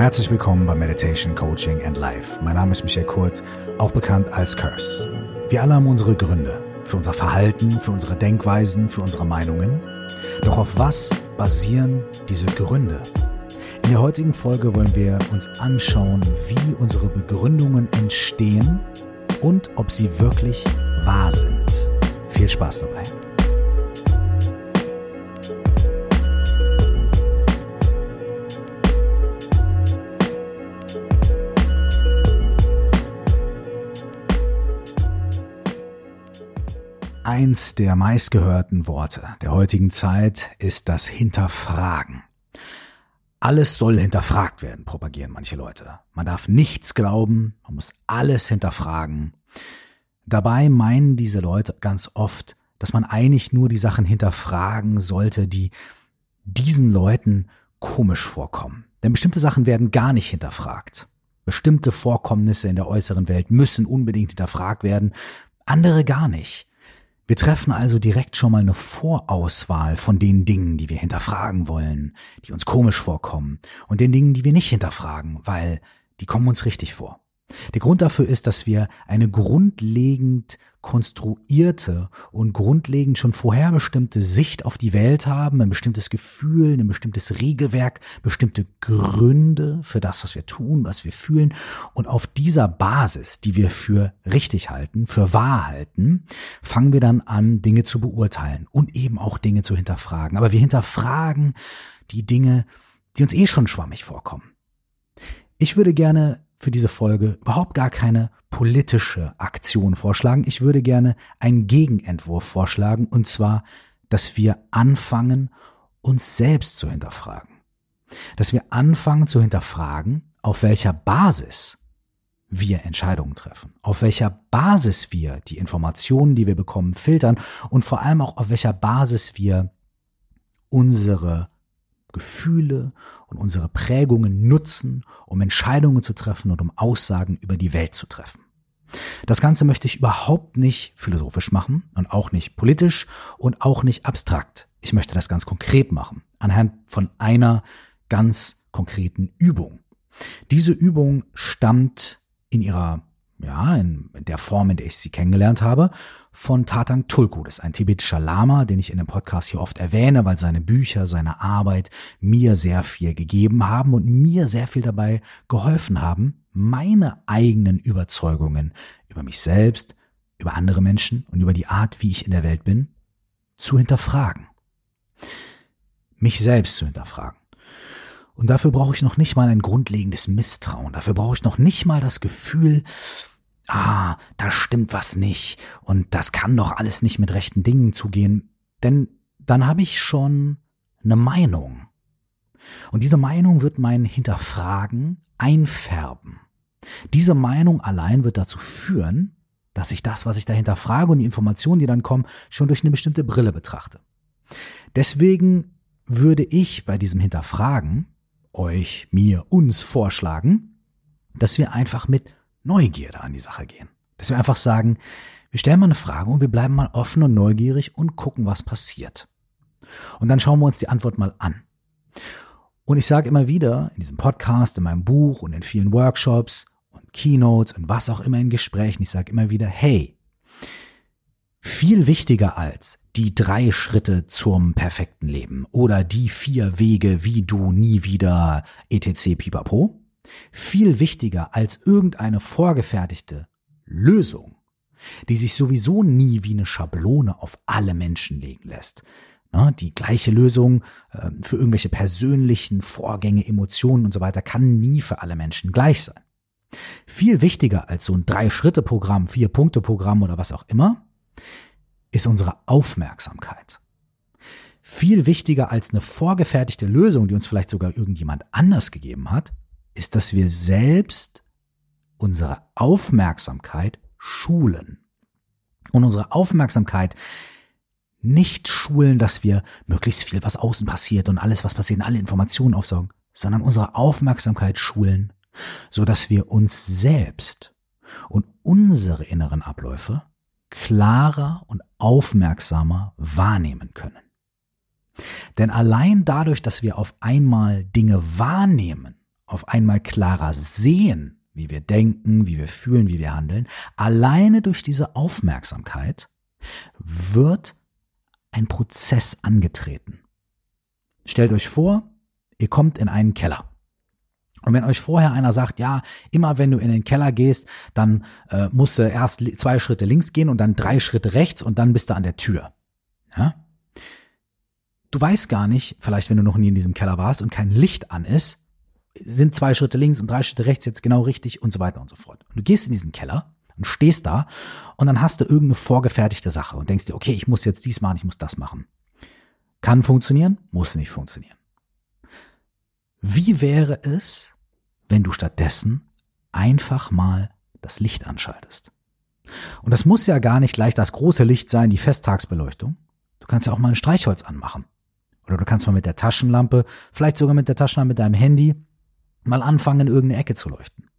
Herzlich willkommen bei Meditation, Coaching and Life. Mein Name ist Michael Kurt, auch bekannt als Curse. Wir alle haben unsere Gründe für unser Verhalten, für unsere Denkweisen, für unsere Meinungen. Doch auf was basieren diese Gründe? In der heutigen Folge wollen wir uns anschauen, wie unsere Begründungen entstehen und ob sie wirklich wahr sind. Viel Spaß dabei. Eins der meistgehörten Worte der heutigen Zeit ist das Hinterfragen. Alles soll hinterfragt werden, propagieren manche Leute. Man darf nichts glauben, man muss alles hinterfragen. Dabei meinen diese Leute ganz oft, dass man eigentlich nur die Sachen hinterfragen sollte, die diesen Leuten komisch vorkommen. Denn bestimmte Sachen werden gar nicht hinterfragt. Bestimmte Vorkommnisse in der äußeren Welt müssen unbedingt hinterfragt werden, andere gar nicht. Wir treffen also direkt schon mal eine Vorauswahl von den Dingen, die wir hinterfragen wollen, die uns komisch vorkommen, und den Dingen, die wir nicht hinterfragen, weil die kommen uns richtig vor. Der Grund dafür ist, dass wir eine grundlegend konstruierte und grundlegend schon vorherbestimmte Sicht auf die Welt haben, ein bestimmtes Gefühl, ein bestimmtes Regelwerk, bestimmte Gründe für das, was wir tun, was wir fühlen. Und auf dieser Basis, die wir für richtig halten, für wahr halten, fangen wir dann an, Dinge zu beurteilen und eben auch Dinge zu hinterfragen. Aber wir hinterfragen die Dinge, die uns eh schon schwammig vorkommen. Ich würde gerne für diese Folge überhaupt gar keine politische Aktion vorschlagen. Ich würde gerne einen Gegenentwurf vorschlagen, und zwar, dass wir anfangen, uns selbst zu hinterfragen. Dass wir anfangen zu hinterfragen, auf welcher Basis wir Entscheidungen treffen, auf welcher Basis wir die Informationen, die wir bekommen, filtern und vor allem auch auf welcher Basis wir unsere Gefühle und unsere Prägungen nutzen, um Entscheidungen zu treffen und um Aussagen über die Welt zu treffen. Das Ganze möchte ich überhaupt nicht philosophisch machen und auch nicht politisch und auch nicht abstrakt. Ich möchte das ganz konkret machen, anhand von einer ganz konkreten Übung. Diese Übung stammt in ihrer ja, in der Form, in der ich sie kennengelernt habe, von Tatang Tulku. Das ist ein tibetischer Lama, den ich in dem Podcast hier oft erwähne, weil seine Bücher, seine Arbeit mir sehr viel gegeben haben und mir sehr viel dabei geholfen haben, meine eigenen Überzeugungen über mich selbst, über andere Menschen und über die Art, wie ich in der Welt bin, zu hinterfragen. Mich selbst zu hinterfragen. Und dafür brauche ich noch nicht mal ein grundlegendes Misstrauen. Dafür brauche ich noch nicht mal das Gefühl, ah, da stimmt was nicht und das kann doch alles nicht mit rechten Dingen zugehen, denn dann habe ich schon eine Meinung. Und diese Meinung wird mein Hinterfragen einfärben. Diese Meinung allein wird dazu führen, dass ich das, was ich dahinter frage und die Informationen, die dann kommen, schon durch eine bestimmte Brille betrachte. Deswegen würde ich bei diesem Hinterfragen euch, mir, uns vorschlagen, dass wir einfach mit Neugierde an die Sache gehen. Dass wir einfach sagen, wir stellen mal eine Frage und wir bleiben mal offen und neugierig und gucken, was passiert. Und dann schauen wir uns die Antwort mal an. Und ich sage immer wieder in diesem Podcast, in meinem Buch und in vielen Workshops und Keynotes und was auch immer in Gesprächen, ich sage immer wieder, hey, viel wichtiger als die drei Schritte zum perfekten Leben oder die vier Wege, wie du nie wieder etc. pipapo, viel wichtiger als irgendeine vorgefertigte Lösung, die sich sowieso nie wie eine Schablone auf alle Menschen legen lässt. Die gleiche Lösung ähm, für irgendwelche persönlichen Vorgänge, Emotionen und so weiter kann nie für alle Menschen gleich sein. Viel wichtiger als so ein Drei-Schritte-Programm, Vier-Punkte-Programm oder was auch immer, ist unsere Aufmerksamkeit. Viel wichtiger als eine vorgefertigte Lösung, die uns vielleicht sogar irgendjemand anders gegeben hat, ist, dass wir selbst unsere Aufmerksamkeit schulen. Und unsere Aufmerksamkeit nicht schulen, dass wir möglichst viel, was außen passiert und alles, was passiert, alle Informationen aufsaugen, sondern unsere Aufmerksamkeit schulen, so dass wir uns selbst und unsere inneren Abläufe klarer und aufmerksamer wahrnehmen können. Denn allein dadurch, dass wir auf einmal Dinge wahrnehmen, auf einmal klarer sehen, wie wir denken, wie wir fühlen, wie wir handeln, alleine durch diese Aufmerksamkeit wird ein Prozess angetreten. Stellt euch vor, ihr kommt in einen Keller. Und wenn euch vorher einer sagt, ja, immer wenn du in den Keller gehst, dann äh, musst du erst zwei Schritte links gehen und dann drei Schritte rechts und dann bist du an der Tür. Ja? Du weißt gar nicht, vielleicht wenn du noch nie in diesem Keller warst und kein Licht an ist, sind zwei Schritte links und drei Schritte rechts jetzt genau richtig und so weiter und so fort. Und du gehst in diesen Keller und stehst da und dann hast du irgendeine vorgefertigte Sache und denkst dir, okay, ich muss jetzt dies machen, ich muss das machen. Kann funktionieren, muss nicht funktionieren. Wie wäre es, wenn du stattdessen einfach mal das Licht anschaltest? Und das muss ja gar nicht gleich das große Licht sein, die Festtagsbeleuchtung. Du kannst ja auch mal ein Streichholz anmachen. Oder du kannst mal mit der Taschenlampe, vielleicht sogar mit der Taschenlampe mit deinem Handy, mal anfangen, in irgendeine Ecke zu leuchten.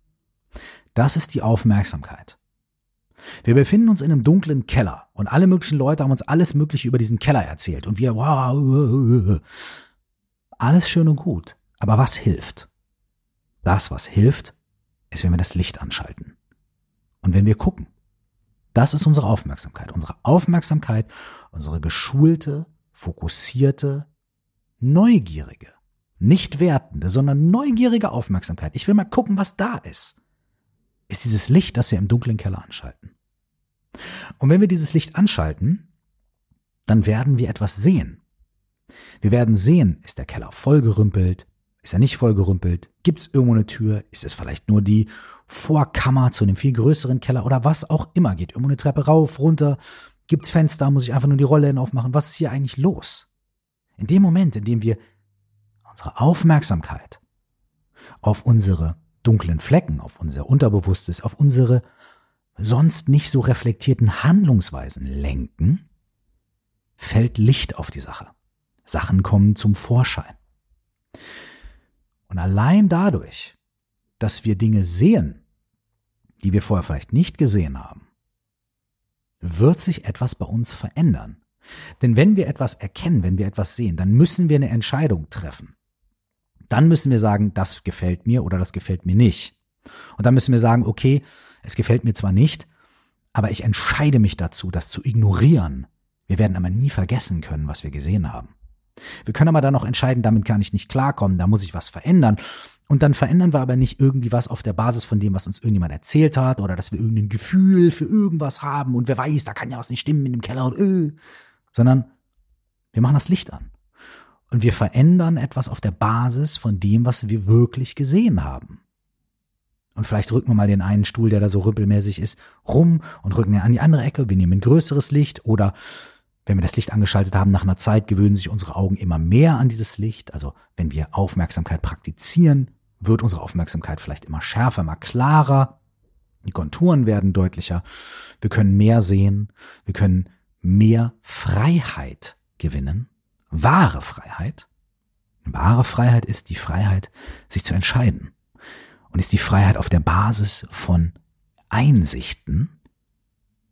Das ist die Aufmerksamkeit. Wir befinden uns in einem dunklen Keller und alle möglichen Leute haben uns alles Mögliche über diesen Keller erzählt und wir, wow, alles schön und gut. Aber was hilft? Das, was hilft, ist, wenn wir das Licht anschalten. Und wenn wir gucken. Das ist unsere Aufmerksamkeit. Unsere Aufmerksamkeit, unsere geschulte, fokussierte, neugierige, nicht wertende, sondern neugierige Aufmerksamkeit. Ich will mal gucken, was da ist. Ist dieses Licht, das wir im dunklen Keller anschalten. Und wenn wir dieses Licht anschalten, dann werden wir etwas sehen. Wir werden sehen, ist der Keller vollgerümpelt, ist er nicht vollgerümpelt? Gibt es irgendwo eine Tür? Ist es vielleicht nur die Vorkammer zu einem viel größeren Keller oder was auch immer? Geht irgendwo eine Treppe rauf, runter? Gibt es Fenster? Muss ich einfach nur die Rolle aufmachen? Was ist hier eigentlich los? In dem Moment, in dem wir unsere Aufmerksamkeit auf unsere dunklen Flecken, auf unser Unterbewusstes, auf unsere sonst nicht so reflektierten Handlungsweisen lenken, fällt Licht auf die Sache. Sachen kommen zum Vorschein. Und allein dadurch, dass wir Dinge sehen, die wir vorher vielleicht nicht gesehen haben, wird sich etwas bei uns verändern. Denn wenn wir etwas erkennen, wenn wir etwas sehen, dann müssen wir eine Entscheidung treffen. Dann müssen wir sagen, das gefällt mir oder das gefällt mir nicht. Und dann müssen wir sagen, okay, es gefällt mir zwar nicht, aber ich entscheide mich dazu, das zu ignorieren. Wir werden aber nie vergessen können, was wir gesehen haben. Wir können aber dann noch entscheiden, damit kann ich nicht klarkommen, da muss ich was verändern. Und dann verändern wir aber nicht irgendwie was auf der Basis von dem, was uns irgendjemand erzählt hat oder dass wir irgendein Gefühl für irgendwas haben und wer weiß, da kann ja was nicht stimmen in dem Keller und äh, sondern wir machen das Licht an. Und wir verändern etwas auf der Basis von dem, was wir wirklich gesehen haben. Und vielleicht rücken wir mal den einen Stuhl, der da so rüppelmäßig ist, rum und rücken ihn an die andere Ecke. Wir nehmen ein größeres Licht oder wenn wir das Licht angeschaltet haben, nach einer Zeit gewöhnen sich unsere Augen immer mehr an dieses Licht. Also wenn wir Aufmerksamkeit praktizieren, wird unsere Aufmerksamkeit vielleicht immer schärfer, immer klarer. Die Konturen werden deutlicher. Wir können mehr sehen. Wir können mehr Freiheit gewinnen. Wahre Freiheit. Wahre Freiheit ist die Freiheit, sich zu entscheiden. Und ist die Freiheit auf der Basis von Einsichten,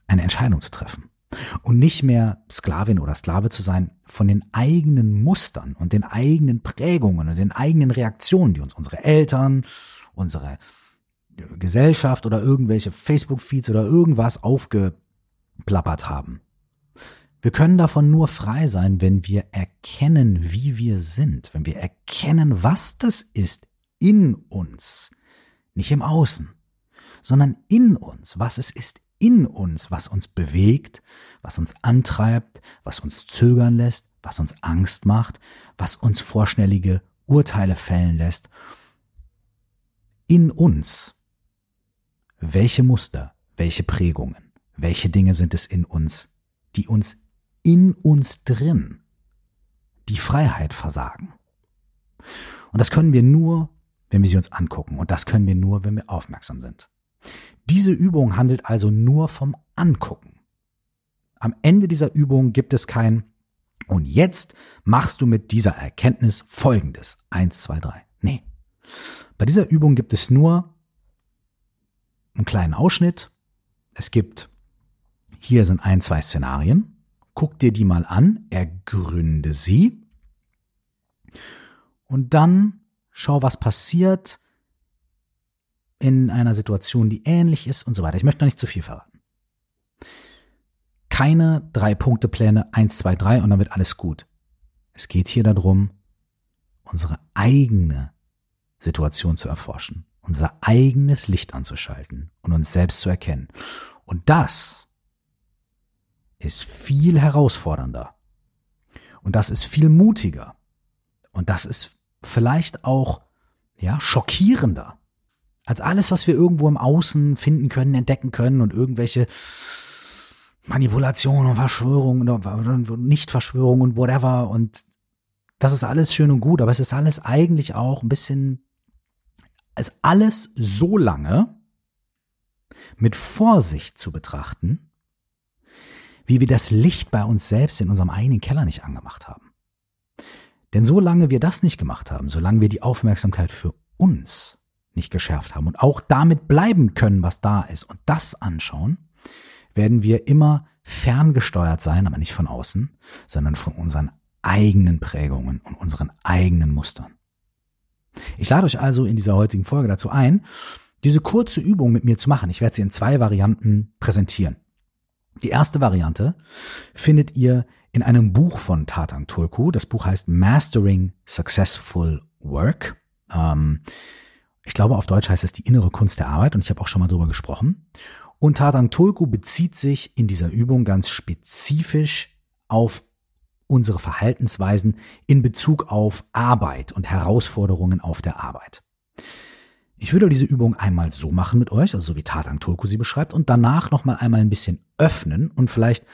eine Entscheidung zu treffen und nicht mehr Sklavin oder Sklave zu sein von den eigenen Mustern und den eigenen Prägungen und den eigenen Reaktionen, die uns unsere Eltern, unsere Gesellschaft oder irgendwelche Facebook-Feeds oder irgendwas aufgeplappert haben. Wir können davon nur frei sein, wenn wir erkennen, wie wir sind, wenn wir erkennen, was das ist in uns, nicht im Außen, sondern in uns, was es ist in uns, was uns bewegt, was uns antreibt, was uns zögern lässt, was uns Angst macht, was uns vorschnellige Urteile fällen lässt. In uns. Welche Muster, welche Prägungen, welche Dinge sind es in uns, die uns in uns drin die Freiheit versagen? Und das können wir nur, wenn wir sie uns angucken. Und das können wir nur, wenn wir aufmerksam sind. Diese Übung handelt also nur vom Angucken. Am Ende dieser Übung gibt es kein und jetzt machst du mit dieser Erkenntnis Folgendes. Eins, zwei, drei. Nee. Bei dieser Übung gibt es nur einen kleinen Ausschnitt. Es gibt, hier sind ein, zwei Szenarien. Guck dir die mal an, ergründe sie. Und dann schau, was passiert, in einer Situation, die ähnlich ist und so weiter. Ich möchte noch nicht zu viel verraten. Keine Drei-Punkte-Pläne, eins, zwei, drei und dann wird alles gut. Es geht hier darum, unsere eigene Situation zu erforschen, unser eigenes Licht anzuschalten und uns selbst zu erkennen. Und das ist viel herausfordernder. Und das ist viel mutiger. Und das ist vielleicht auch, ja, schockierender als alles, was wir irgendwo im Außen finden können, entdecken können und irgendwelche Manipulationen und Verschwörungen oder Nicht-Verschwörungen und whatever. Und das ist alles schön und gut, aber es ist alles eigentlich auch ein bisschen, als alles so lange mit Vorsicht zu betrachten, wie wir das Licht bei uns selbst in unserem eigenen Keller nicht angemacht haben. Denn solange wir das nicht gemacht haben, solange wir die Aufmerksamkeit für uns nicht geschärft haben und auch damit bleiben können, was da ist und das anschauen, werden wir immer ferngesteuert sein, aber nicht von außen, sondern von unseren eigenen Prägungen und unseren eigenen Mustern. Ich lade euch also in dieser heutigen Folge dazu ein, diese kurze Übung mit mir zu machen. Ich werde sie in zwei Varianten präsentieren. Die erste Variante findet ihr in einem Buch von Tatang Tulku. Das Buch heißt Mastering Successful Work. Ähm, ich glaube, auf Deutsch heißt es die innere Kunst der Arbeit und ich habe auch schon mal drüber gesprochen. Und Tatang Tulku bezieht sich in dieser Übung ganz spezifisch auf unsere Verhaltensweisen in Bezug auf Arbeit und Herausforderungen auf der Arbeit. Ich würde diese Übung einmal so machen mit euch, also so wie Tatang Tulku sie beschreibt, und danach nochmal einmal ein bisschen öffnen und vielleicht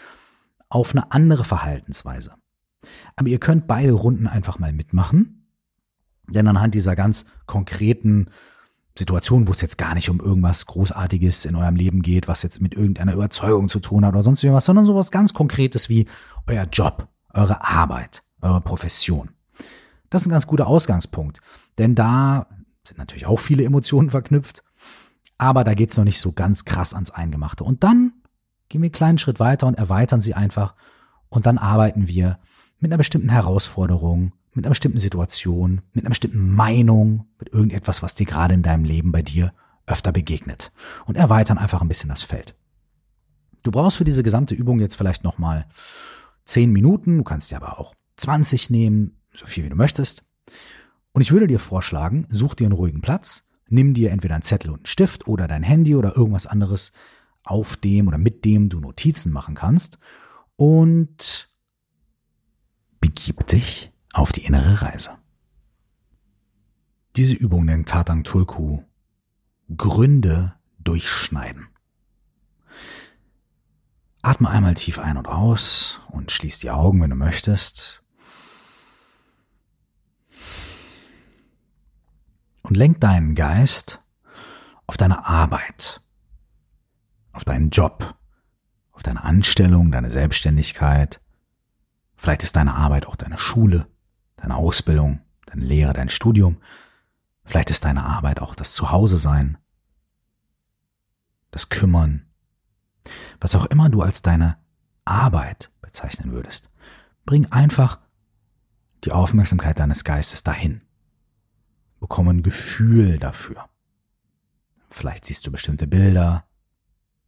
auf eine andere Verhaltensweise. Aber ihr könnt beide Runden einfach mal mitmachen, denn anhand dieser ganz konkreten Situation, wo es jetzt gar nicht um irgendwas Großartiges in eurem Leben geht, was jetzt mit irgendeiner Überzeugung zu tun hat oder sonst irgendwas, sondern sowas ganz Konkretes wie euer Job, eure Arbeit, eure Profession. Das ist ein ganz guter Ausgangspunkt, denn da sind natürlich auch viele Emotionen verknüpft, aber da geht's noch nicht so ganz krass ans Eingemachte. Und dann gehen wir einen kleinen Schritt weiter und erweitern sie einfach und dann arbeiten wir mit einer bestimmten Herausforderung, mit einer bestimmten Situation, mit einer bestimmten Meinung, mit irgendetwas, was dir gerade in deinem Leben bei dir öfter begegnet und erweitern einfach ein bisschen das Feld. Du brauchst für diese gesamte Übung jetzt vielleicht nochmal zehn Minuten, du kannst dir aber auch 20 nehmen, so viel wie du möchtest. Und ich würde dir vorschlagen, such dir einen ruhigen Platz, nimm dir entweder einen Zettel und einen Stift oder dein Handy oder irgendwas anderes, auf dem oder mit dem du Notizen machen kannst und begib dich auf die innere Reise. Diese Übung nennt Tatang Tulku Gründe durchschneiden. Atme einmal tief ein und aus und schließ die Augen, wenn du möchtest. Und lenk deinen Geist auf deine Arbeit, auf deinen Job, auf deine Anstellung, deine Selbstständigkeit. Vielleicht ist deine Arbeit auch deine Schule, deine Ausbildung, deine Lehre, dein Studium. Vielleicht ist deine Arbeit auch das Zuhause sein, das Kümmern, was auch immer du als deine Arbeit bezeichnen würdest. Bring einfach die Aufmerksamkeit deines Geistes dahin bekomme ein Gefühl dafür. Vielleicht siehst du bestimmte Bilder,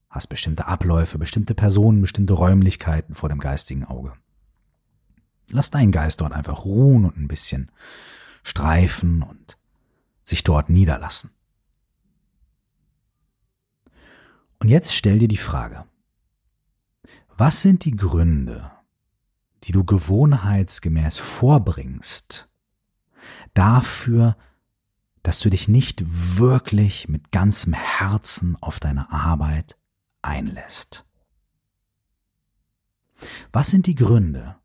hast bestimmte Abläufe, bestimmte Personen, bestimmte Räumlichkeiten vor dem geistigen Auge. Lass deinen Geist dort einfach ruhen und ein bisschen streifen und sich dort niederlassen. Und jetzt stell dir die Frage, was sind die Gründe, die du gewohnheitsgemäß vorbringst, dafür, dass du dich nicht wirklich mit ganzem Herzen auf deine Arbeit einlässt. Was sind die Gründe,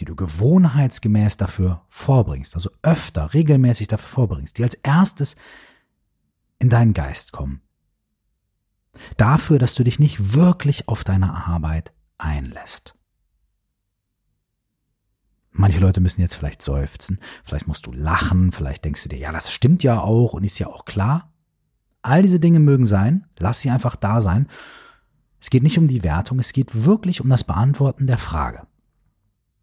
die du gewohnheitsgemäß dafür vorbringst, also öfter, regelmäßig dafür vorbringst, die als erstes in deinen Geist kommen? Dafür, dass du dich nicht wirklich auf deine Arbeit einlässt. Manche Leute müssen jetzt vielleicht seufzen, vielleicht musst du lachen, vielleicht denkst du dir, ja, das stimmt ja auch und ist ja auch klar. All diese Dinge mögen sein, lass sie einfach da sein. Es geht nicht um die Wertung, es geht wirklich um das Beantworten der Frage.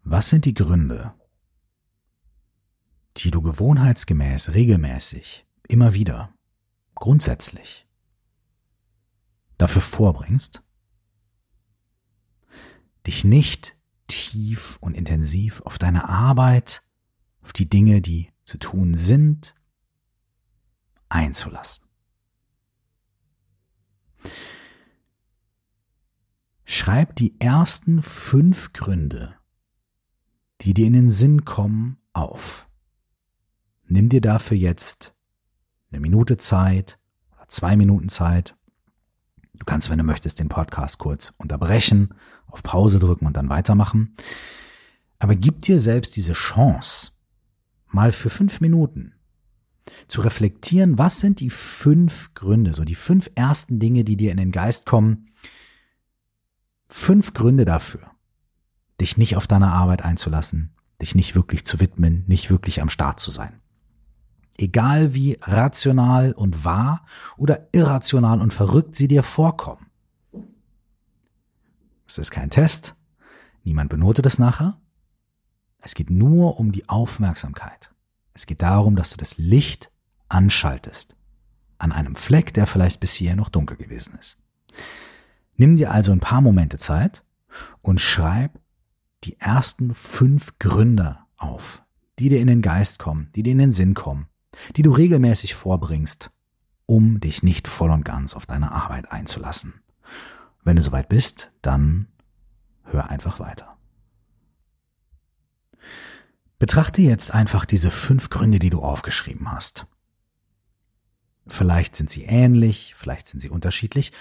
Was sind die Gründe, die du gewohnheitsgemäß, regelmäßig, immer wieder grundsätzlich dafür vorbringst, dich nicht tief und intensiv auf deine Arbeit, auf die Dinge, die zu tun sind, einzulassen. Schreib die ersten fünf Gründe, die dir in den Sinn kommen, auf. Nimm dir dafür jetzt eine Minute Zeit oder zwei Minuten Zeit. Du kannst, wenn du möchtest, den Podcast kurz unterbrechen, auf Pause drücken und dann weitermachen. Aber gib dir selbst diese Chance, mal für fünf Minuten zu reflektieren, was sind die fünf Gründe, so die fünf ersten Dinge, die dir in den Geist kommen. Fünf Gründe dafür, dich nicht auf deine Arbeit einzulassen, dich nicht wirklich zu widmen, nicht wirklich am Start zu sein. Egal wie rational und wahr oder irrational und verrückt sie dir vorkommen. Es ist kein Test, niemand benotet es nachher. Es geht nur um die Aufmerksamkeit. Es geht darum, dass du das Licht anschaltest. An einem Fleck, der vielleicht bis hierher noch dunkel gewesen ist. Nimm dir also ein paar Momente Zeit und schreib die ersten fünf Gründe auf, die dir in den Geist kommen, die dir in den Sinn kommen, die du regelmäßig vorbringst, um dich nicht voll und ganz auf deine Arbeit einzulassen. Wenn du soweit bist, dann hör einfach weiter. Betrachte jetzt einfach diese fünf Gründe, die du aufgeschrieben hast. Vielleicht sind sie ähnlich, vielleicht sind sie unterschiedlich.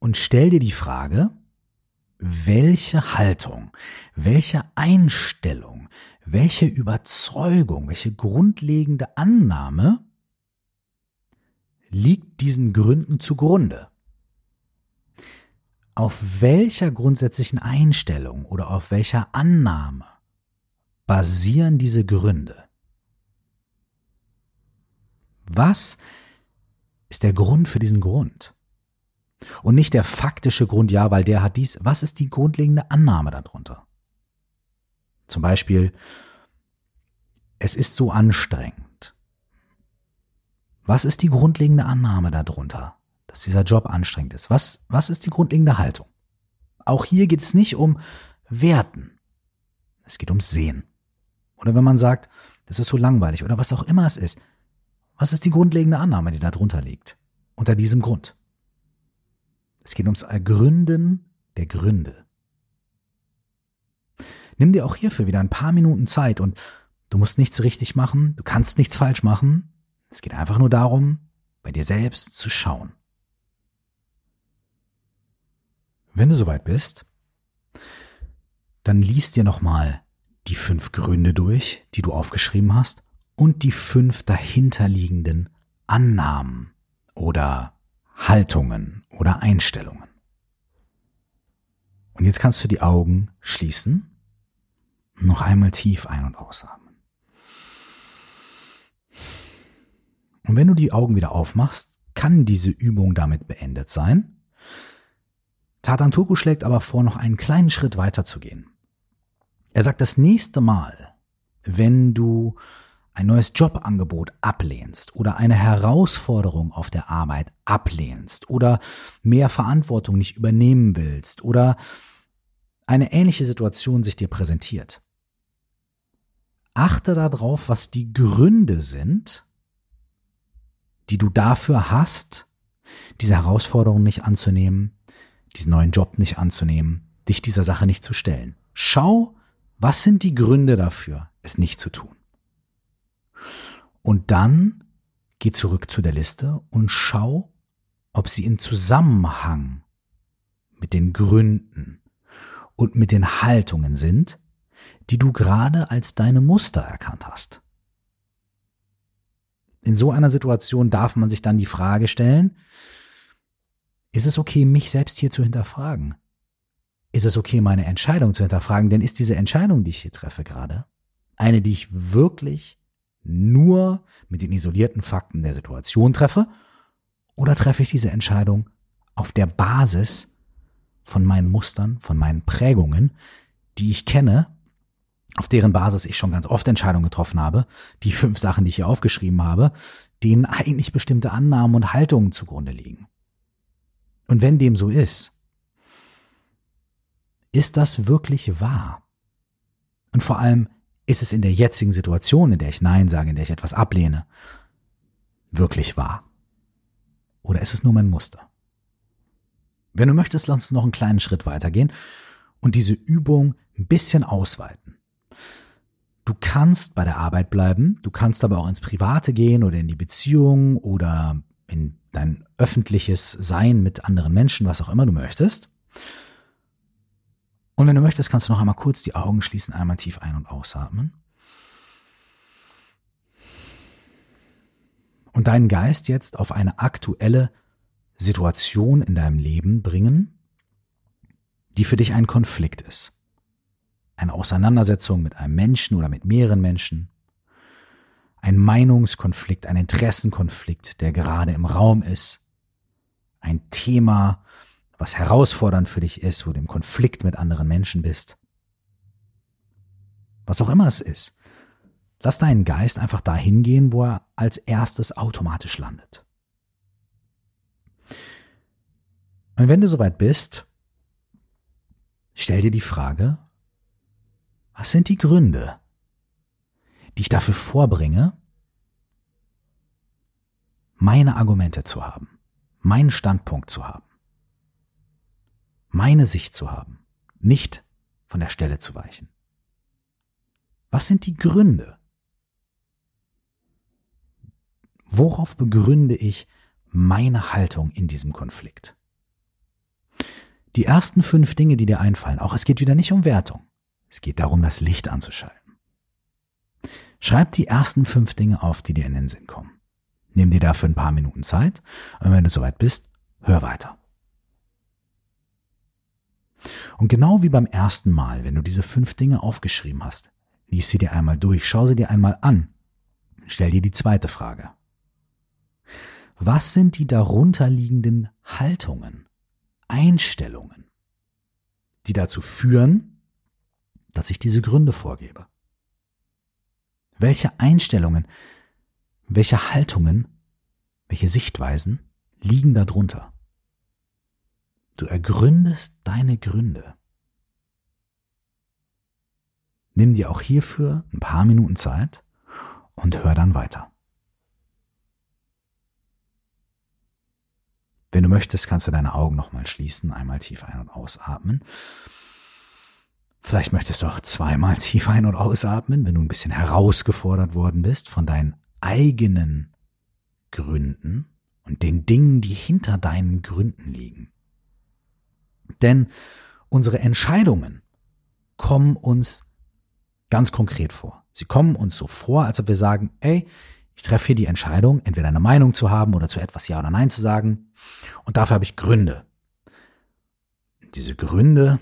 Und stell dir die Frage, welche Haltung, welche Einstellung, welche Überzeugung, welche grundlegende Annahme liegt diesen Gründen zugrunde? Auf welcher grundsätzlichen Einstellung oder auf welcher Annahme basieren diese Gründe? Was ist der Grund für diesen Grund? Und nicht der faktische Grund, ja, weil der hat dies. Was ist die grundlegende Annahme darunter? Zum Beispiel, es ist so anstrengend. Was ist die grundlegende Annahme darunter, dass dieser Job anstrengend ist? Was, was ist die grundlegende Haltung? Auch hier geht es nicht um Werten. Es geht ums Sehen. Oder wenn man sagt, das ist so langweilig oder was auch immer es ist. Was ist die grundlegende Annahme, die da drunter liegt? Unter diesem Grund. Es geht ums Ergründen der Gründe. Nimm dir auch hierfür wieder ein paar Minuten Zeit und du musst nichts richtig machen, du kannst nichts falsch machen. Es geht einfach nur darum, bei dir selbst zu schauen. Wenn du soweit bist, dann liest dir nochmal die fünf Gründe durch, die du aufgeschrieben hast und die fünf dahinterliegenden Annahmen oder Haltungen oder Einstellungen. Und jetzt kannst du die Augen schließen, noch einmal tief ein- und ausatmen. Und wenn du die Augen wieder aufmachst, kann diese Übung damit beendet sein. Tatan Tuku schlägt aber vor, noch einen kleinen Schritt weiter zu gehen. Er sagt, das nächste Mal, wenn du ein neues Jobangebot ablehnst oder eine Herausforderung auf der Arbeit ablehnst oder mehr Verantwortung nicht übernehmen willst oder eine ähnliche Situation sich dir präsentiert. Achte darauf, was die Gründe sind, die du dafür hast, diese Herausforderung nicht anzunehmen, diesen neuen Job nicht anzunehmen, dich dieser Sache nicht zu stellen. Schau, was sind die Gründe dafür, es nicht zu tun. Und dann geh zurück zu der Liste und schau, ob sie in Zusammenhang mit den Gründen und mit den Haltungen sind, die du gerade als deine Muster erkannt hast. In so einer Situation darf man sich dann die Frage stellen, ist es okay, mich selbst hier zu hinterfragen? Ist es okay, meine Entscheidung zu hinterfragen? Denn ist diese Entscheidung, die ich hier treffe gerade, eine, die ich wirklich nur mit den isolierten Fakten der Situation treffe? Oder treffe ich diese Entscheidung auf der Basis von meinen Mustern, von meinen Prägungen, die ich kenne, auf deren Basis ich schon ganz oft Entscheidungen getroffen habe, die fünf Sachen, die ich hier aufgeschrieben habe, denen eigentlich bestimmte Annahmen und Haltungen zugrunde liegen. Und wenn dem so ist, ist das wirklich wahr? Und vor allem, ist es in der jetzigen Situation, in der ich Nein sage, in der ich etwas ablehne, wirklich wahr? Oder ist es nur mein Muster? Wenn du möchtest, lass uns noch einen kleinen Schritt weitergehen und diese Übung ein bisschen ausweiten. Du kannst bei der Arbeit bleiben, du kannst aber auch ins Private gehen oder in die Beziehung oder in dein öffentliches Sein mit anderen Menschen, was auch immer du möchtest. Und wenn du möchtest, kannst du noch einmal kurz die Augen schließen, einmal tief ein- und ausatmen. Und deinen Geist jetzt auf eine aktuelle Situation in deinem Leben bringen, die für dich ein Konflikt ist. Eine Auseinandersetzung mit einem Menschen oder mit mehreren Menschen. Ein Meinungskonflikt, ein Interessenkonflikt, der gerade im Raum ist. Ein Thema, was herausfordernd für dich ist, wo du im Konflikt mit anderen Menschen bist. Was auch immer es ist. Lass deinen Geist einfach dahin gehen, wo er als erstes automatisch landet. Und wenn du soweit bist, stell dir die Frage, was sind die Gründe, die ich dafür vorbringe, meine Argumente zu haben, meinen Standpunkt zu haben, meine Sicht zu haben, nicht von der Stelle zu weichen? Was sind die Gründe? Worauf begründe ich meine Haltung in diesem Konflikt? Die ersten fünf Dinge, die dir einfallen, auch es geht wieder nicht um Wertung. Es geht darum, das Licht anzuschalten. Schreib die ersten fünf Dinge auf, die dir in den Sinn kommen. Nimm dir dafür ein paar Minuten Zeit und wenn du soweit bist, hör weiter. Und genau wie beim ersten Mal, wenn du diese fünf Dinge aufgeschrieben hast, lies sie dir einmal durch, schau sie dir einmal an, stell dir die zweite Frage. Was sind die darunterliegenden Haltungen, Einstellungen, die dazu führen, dass ich diese Gründe vorgebe? Welche Einstellungen, welche Haltungen, welche Sichtweisen liegen darunter? Du ergründest deine Gründe. Nimm dir auch hierfür ein paar Minuten Zeit und hör dann weiter. Wenn du möchtest, kannst du deine Augen nochmal schließen, einmal tief ein- und ausatmen. Vielleicht möchtest du auch zweimal tief ein- und ausatmen, wenn du ein bisschen herausgefordert worden bist von deinen eigenen Gründen und den Dingen, die hinter deinen Gründen liegen. Denn unsere Entscheidungen kommen uns ganz konkret vor. Sie kommen uns so vor, als ob wir sagen, ey, ich treffe hier die Entscheidung, entweder eine Meinung zu haben oder zu etwas Ja oder Nein zu sagen. Und dafür habe ich Gründe. Diese Gründe,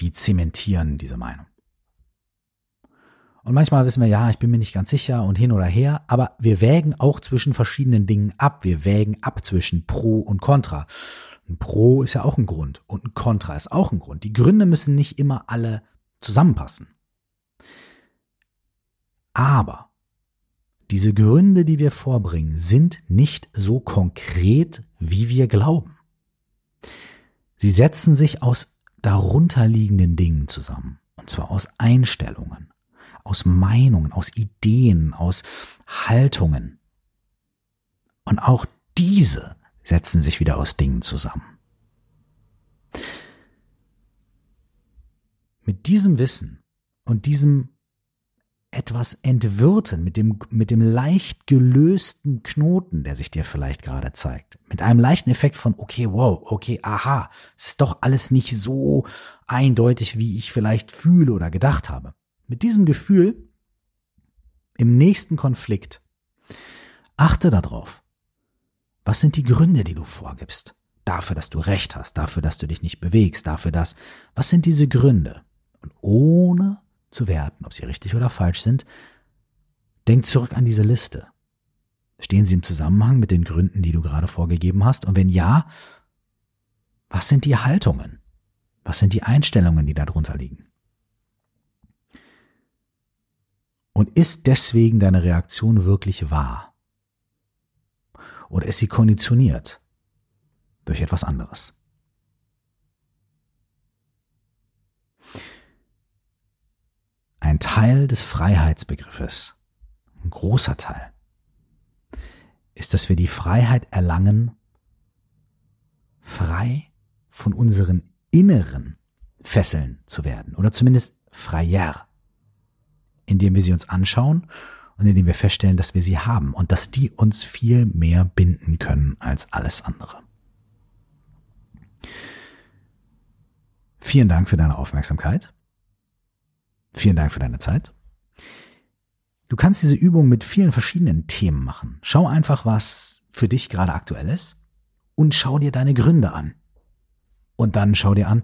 die zementieren diese Meinung. Und manchmal wissen wir, ja, ich bin mir nicht ganz sicher und hin oder her, aber wir wägen auch zwischen verschiedenen Dingen ab. Wir wägen ab zwischen Pro und Contra. Ein Pro ist ja auch ein Grund und ein Contra ist auch ein Grund. Die Gründe müssen nicht immer alle zusammenpassen. Aber diese Gründe, die wir vorbringen, sind nicht so konkret, wie wir glauben. Sie setzen sich aus darunterliegenden Dingen zusammen. Und zwar aus Einstellungen, aus Meinungen, aus Ideen, aus Haltungen. Und auch diese setzen sich wieder aus Dingen zusammen. Mit diesem Wissen und diesem etwas entwirrten, mit dem, mit dem leicht gelösten Knoten, der sich dir vielleicht gerade zeigt. Mit einem leichten Effekt von, okay, wow, okay, aha, es ist doch alles nicht so eindeutig, wie ich vielleicht fühle oder gedacht habe. Mit diesem Gefühl im nächsten Konflikt achte darauf, was sind die Gründe, die du vorgibst? Dafür, dass du Recht hast, dafür, dass du dich nicht bewegst, dafür, dass, was sind diese Gründe? Und ohne zu werten, ob sie richtig oder falsch sind, denk zurück an diese Liste. Stehen sie im Zusammenhang mit den Gründen, die du gerade vorgegeben hast? Und wenn ja, was sind die Haltungen? Was sind die Einstellungen, die darunter liegen? Und ist deswegen deine Reaktion wirklich wahr? Oder ist sie konditioniert durch etwas anderes? Ein Teil des Freiheitsbegriffes, ein großer Teil, ist, dass wir die Freiheit erlangen, frei von unseren inneren Fesseln zu werden oder zumindest freier, indem wir sie uns anschauen und indem wir feststellen, dass wir sie haben und dass die uns viel mehr binden können als alles andere. Vielen Dank für deine Aufmerksamkeit. Vielen Dank für deine Zeit. Du kannst diese Übung mit vielen verschiedenen Themen machen. Schau einfach, was für dich gerade aktuell ist und schau dir deine Gründe an. Und dann schau dir an,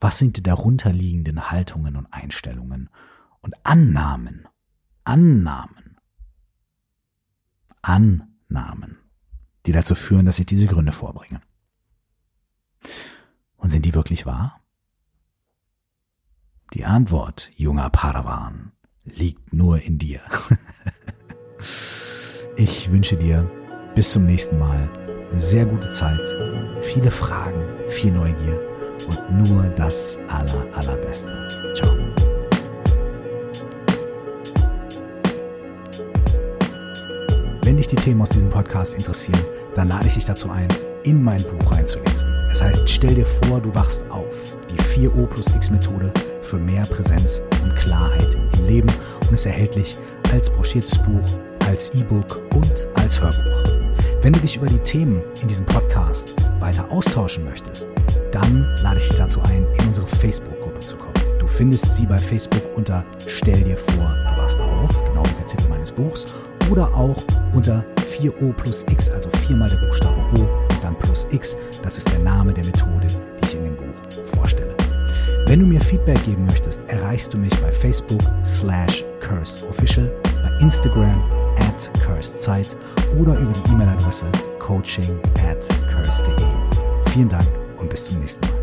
was sind die darunterliegenden Haltungen und Einstellungen und Annahmen, Annahmen, Annahmen, die dazu führen, dass ich diese Gründe vorbringe. Und sind die wirklich wahr? Die Antwort, junger Padawan, liegt nur in dir. ich wünsche dir bis zum nächsten Mal eine sehr gute Zeit, viele Fragen, viel Neugier und nur das aller, allerbeste. Ciao. Wenn dich die Themen aus diesem Podcast interessieren, dann lade ich dich dazu ein, in mein Buch reinzulesen. Es heißt, stell dir vor, du wachst auf. Die 4O plus X Methode für mehr Präsenz und Klarheit im Leben und ist erhältlich als broschiertes Buch, als E-Book und als Hörbuch. Wenn du dich über die Themen in diesem Podcast weiter austauschen möchtest, dann lade ich dich dazu ein, in unsere Facebook-Gruppe zu kommen. Du findest sie bei Facebook unter Stell dir vor, du wachst auf, genau wie der Titel meines Buchs, oder auch unter 4O plus X, also viermal der Buchstabe O und dann plus X. Das ist der Name der Methode, die ich in dem Buch vorstelle. Wenn du mir Feedback geben möchtest, erreichst du mich bei Facebook slash CursedOfficial, bei Instagram at CursedZeit oder über die E-Mail-Adresse coaching at curse.de. Vielen Dank und bis zum nächsten Mal.